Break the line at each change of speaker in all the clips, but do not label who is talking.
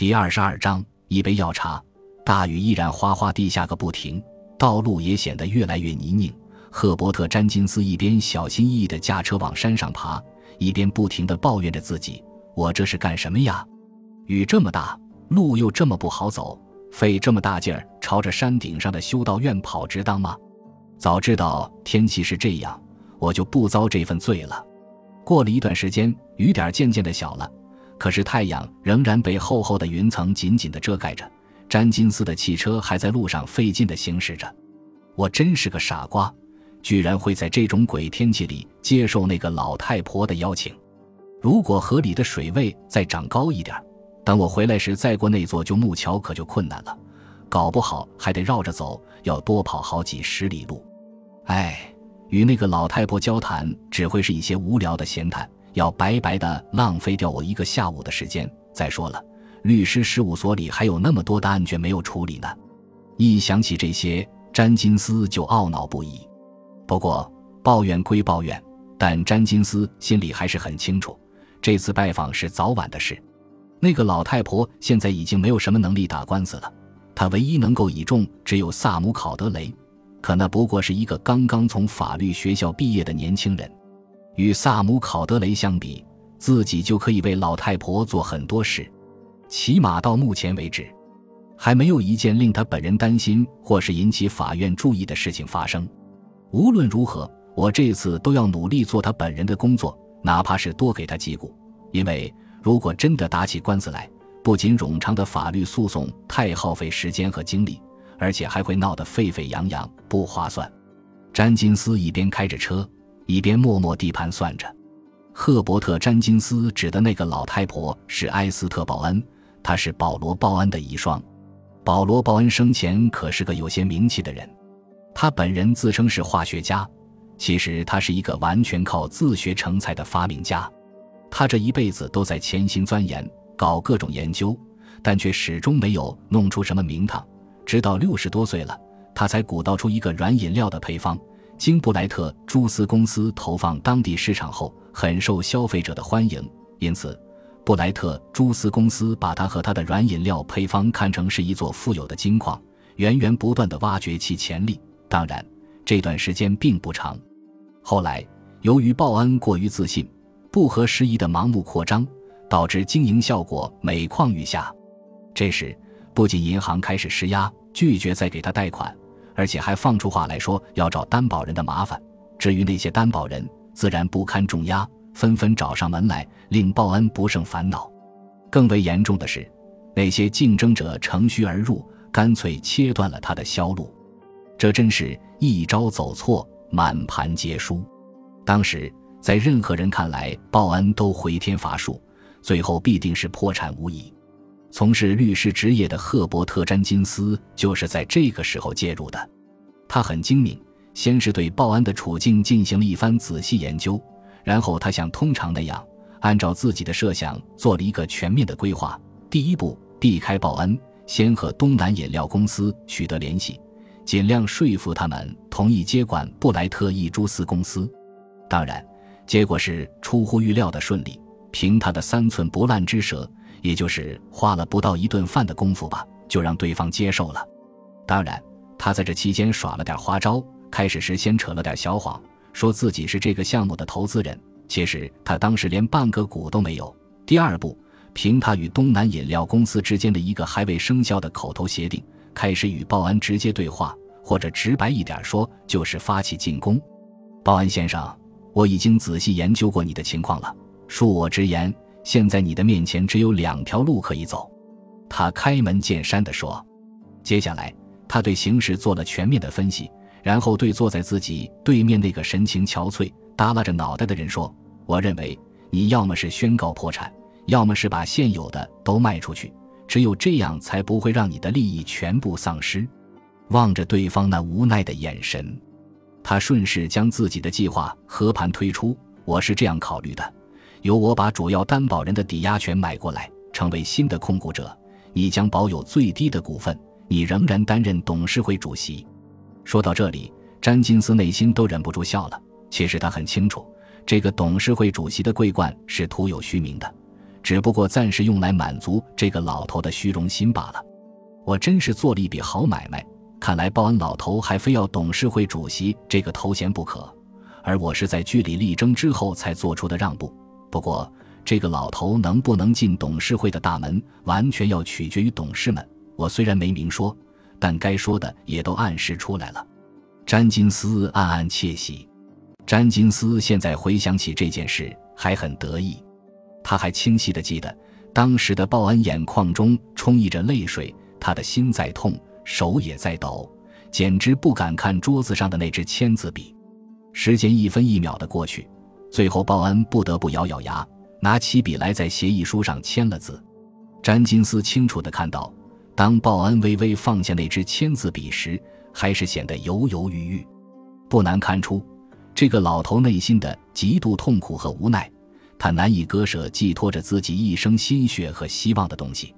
第二十二章，一杯药茶。大雨依然哗哗地下个不停，道路也显得越来越泥泞。赫伯特·詹金斯一边小心翼翼地驾车往山上爬，一边不停地抱怨着自己：“我这是干什么呀？雨这么大，路又这么不好走，费这么大劲儿朝着山顶上的修道院跑，值当吗？早知道天气是这样，我就不遭这份罪了。”过了一段时间，雨点渐渐地小了，可是太阳仍然被厚厚的云层紧紧地遮盖着。詹金斯的汽车还在路上费劲地行驶着。我真是个傻瓜。居然会在这种鬼天气里接受那个老太婆的邀请。如果河里的水位再涨高一点，等我回来时再过那座旧木桥可就困难了，搞不好还得绕着走，要多跑好几十里路。哎，与那个老太婆交谈只会是一些无聊的闲谈，要白白的浪费掉我一个下午的时间。再说了，律师事务所里还有那么多的案卷没有处理呢。一想起这些，詹金斯就懊恼不已。不过抱怨归抱怨，但詹金斯心里还是很清楚，这次拜访是早晚的事。那个老太婆现在已经没有什么能力打官司了，她唯一能够倚重只有萨姆·考德雷，可那不过是一个刚刚从法律学校毕业的年轻人。与萨姆·考德雷相比，自己就可以为老太婆做很多事，起码到目前为止，还没有一件令他本人担心或是引起法院注意的事情发生。无论如何，我这次都要努力做他本人的工作，哪怕是多给他几股。因为如果真的打起官司来，不仅冗长的法律诉讼太耗费时间和精力，而且还会闹得沸沸扬扬，不划算。詹金斯一边开着车，一边默默地盘算着。赫伯特·詹金斯指的那个老太婆是埃斯特·鲍恩，她是保罗·鲍恩的遗孀。保罗·鲍恩生前可是个有些名气的人。他本人自称是化学家，其实他是一个完全靠自学成才的发明家。他这一辈子都在潜心钻研，搞各种研究，但却始终没有弄出什么名堂。直到六十多岁了，他才鼓捣出一个软饮料的配方，经布莱特蛛丝公司投放当地市场后，很受消费者的欢迎。因此，布莱特蛛丝公司把他和他的软饮料配方看成是一座富有的金矿，源源不断地挖掘其潜力。当然，这段时间并不长。后来，由于鲍恩过于自信，不合时宜的盲目扩张，导致经营效果每况愈下。这时，不仅银行开始施压，拒绝再给他贷款，而且还放出话来说要找担保人的麻烦。至于那些担保人，自然不堪重压，纷纷找上门来，令鲍恩不胜烦恼。更为严重的是，那些竞争者乘虚而入，干脆切断了他的销路。这真是一招走错，满盘皆输。当时在任何人看来，报恩都回天乏术，最后必定是破产无疑。从事律师职业的赫伯特·詹金斯就是在这个时候介入的。他很精明，先是对报恩的处境进行了一番仔细研究，然后他像通常那样，按照自己的设想做了一个全面的规划。第一步，避开报恩，先和东南饮料公司取得联系。尽量说服他们同意接管布莱特一蛛丝公司，当然，结果是出乎预料的顺利。凭他的三寸不烂之舌，也就是花了不到一顿饭的功夫吧，就让对方接受了。当然，他在这期间耍了点花招。开始时先扯了点小谎，说自己是这个项目的投资人，其实他当时连半个股都没有。第二步，凭他与东南饮料公司之间的一个还未生效的口头协定，开始与报安直接对话。或者直白一点说，就是发起进攻。报安先生，我已经仔细研究过你的情况了。恕我直言，现在你的面前只有两条路可以走。他开门见山地说。接下来，他对形势做了全面的分析，然后对坐在自己对面那个神情憔悴、耷拉着脑袋的人说：“我认为，你要么是宣告破产，要么是把现有的都卖出去。只有这样，才不会让你的利益全部丧失。”望着对方那无奈的眼神，他顺势将自己的计划和盘推出。我是这样考虑的：由我把主要担保人的抵押权买过来，成为新的控股者，你将保有最低的股份，你仍然担任董事会主席。说到这里，詹金斯内心都忍不住笑了。其实他很清楚，这个董事会主席的桂冠是徒有虚名的，只不过暂时用来满足这个老头的虚荣心罢了。我真是做了一笔好买卖。看来报恩老头还非要董事会主席这个头衔不可，而我是在据理力争之后才做出的让步。不过，这个老头能不能进董事会的大门，完全要取决于董事们。我虽然没明说，但该说的也都暗示出来了。詹金斯暗暗窃喜。詹金斯现在回想起这件事，还很得意。他还清晰地记得，当时的报恩眼眶中充溢着泪水，他的心在痛，手也在抖，简直不敢看桌子上的那支签字笔。时间一分一秒的过去，最后报恩不得不咬咬牙，拿起笔来，在协议书上签了字。詹金斯清楚地看到，当鲍恩微微放下那支签字笔时，还是显得犹犹豫豫。不难看出。这个老头内心的极度痛苦和无奈，他难以割舍寄托着自己一生心血和希望的东西。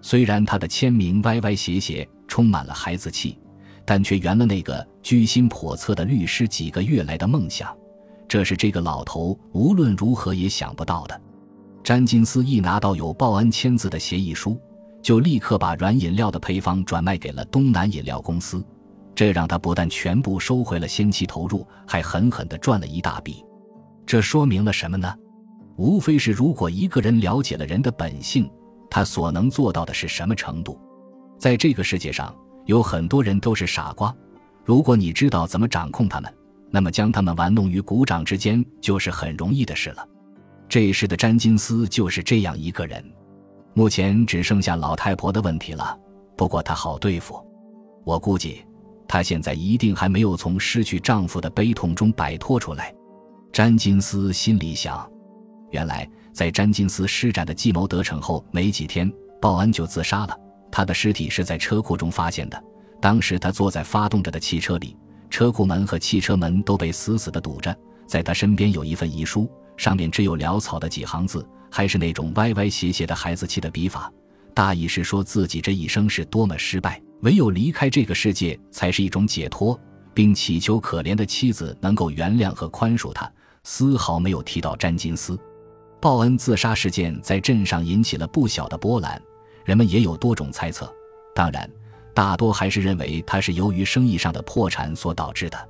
虽然他的签名歪歪斜斜，充满了孩子气，但却圆了那个居心叵测的律师几个月来的梦想。这是这个老头无论如何也想不到的。詹金斯一拿到有报恩签字的协议书，就立刻把软饮料的配方转卖给了东南饮料公司。这让他不但全部收回了先期投入，还狠狠地赚了一大笔。这说明了什么呢？无非是如果一个人了解了人的本性，他所能做到的是什么程度。在这个世界上，有很多人都是傻瓜。如果你知道怎么掌控他们，那么将他们玩弄于股掌之间就是很容易的事了。这时的詹金斯就是这样一个人。目前只剩下老太婆的问题了，不过她好对付，我估计。她现在一定还没有从失去丈夫的悲痛中摆脱出来，詹金斯心里想。原来，在詹金斯施展的计谋得逞后没几天，鲍恩就自杀了。他的尸体是在车库中发现的。当时他坐在发动着的汽车里，车库门和汽车门都被死死地堵着。在他身边有一份遗书，上面只有潦草的几行字，还是那种歪歪斜斜的孩子气的笔法，大意是说自己这一生是多么失败。唯有离开这个世界，才是一种解脱，并祈求可怜的妻子能够原谅和宽恕他。丝毫没有提到詹金斯。报恩自杀事件在镇上引起了不小的波澜，人们也有多种猜测。当然，大多还是认为他是由于生意上的破产所导致的。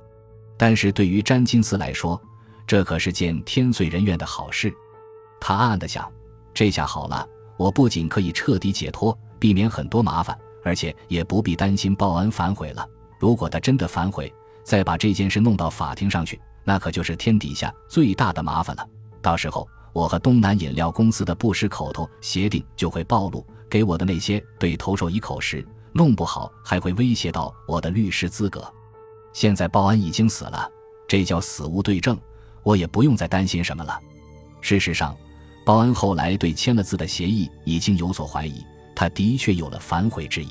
但是对于詹金斯来说，这可是件天遂人愿的好事。他暗暗地想：这下好了，我不仅可以彻底解脱，避免很多麻烦。而且也不必担心报恩反悔了。如果他真的反悔，再把这件事弄到法庭上去，那可就是天底下最大的麻烦了。到时候，我和东南饮料公司的不实口头协定就会暴露，给我的那些对投手一口实，弄不好还会威胁到我的律师资格。现在报恩已经死了，这叫死无对证，我也不用再担心什么了。事实上，报恩后来对签了字的协议已经有所怀疑。他的确有了反悔之意，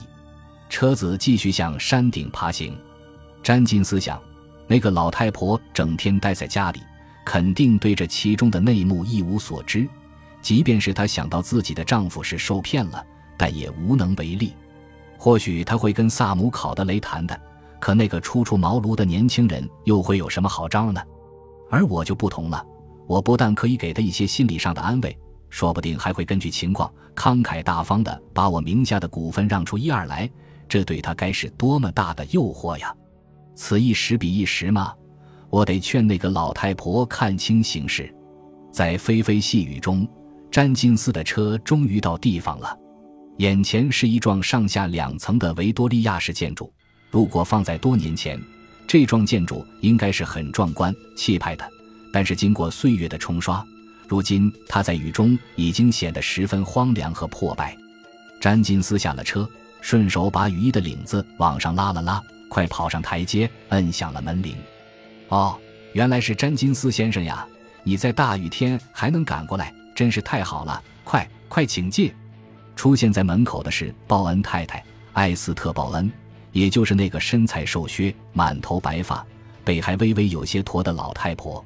车子继续向山顶爬行。詹金斯想，那个老太婆整天待在家里，肯定对这其中的内幕一无所知。即便是她想到自己的丈夫是受骗了，但也无能为力。或许他会跟萨姆考德雷谈谈，可那个初出茅庐的年轻人又会有什么好招呢？而我就不同了，我不但可以给他一些心理上的安慰。说不定还会根据情况慷慨大方地把我名下的股份让出一二来，这对他该是多么大的诱惑呀！此一时彼一时嘛，我得劝那个老太婆看清形势。在霏霏细雨中，詹金斯的车终于到地方了。眼前是一幢上下两层的维多利亚式建筑。如果放在多年前，这幢建筑应该是很壮观气派的。但是经过岁月的冲刷。如今，它在雨中已经显得十分荒凉和破败。詹金斯下了车，顺手把雨衣的领子往上拉了拉，快跑上台阶，摁响了门铃。哦，原来是詹金斯先生呀！你在大雨天还能赶过来，真是太好了！快快请进。出现在门口的是鲍恩太太艾斯特·鲍恩，也就是那个身材瘦削、满头白发、背还微微有些驼的老太婆。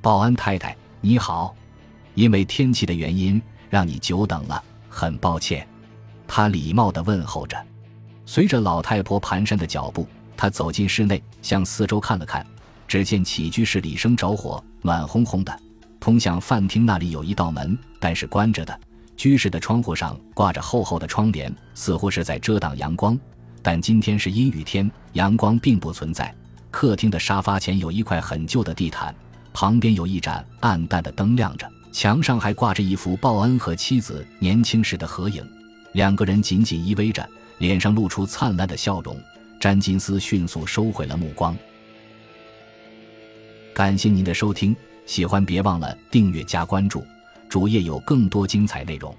鲍恩太太，你好。因为天气的原因，让你久等了，很抱歉。他礼貌地问候着。随着老太婆蹒跚的脚步，他走进室内，向四周看了看。只见起居室里生着火，暖烘烘的。通向饭厅那里有一道门，但是关着的。居室的窗户上挂着厚厚的窗帘，似乎是在遮挡阳光。但今天是阴雨天，阳光并不存在。客厅的沙发前有一块很旧的地毯，旁边有一盏暗淡的灯亮着，墙上还挂着一幅报恩和妻子年轻时的合影，两个人紧紧依偎着，脸上露出灿烂的笑容。詹金斯迅速收回了目光。感谢您的收听，喜欢别忘了订阅加关注，主页有更多精彩内容。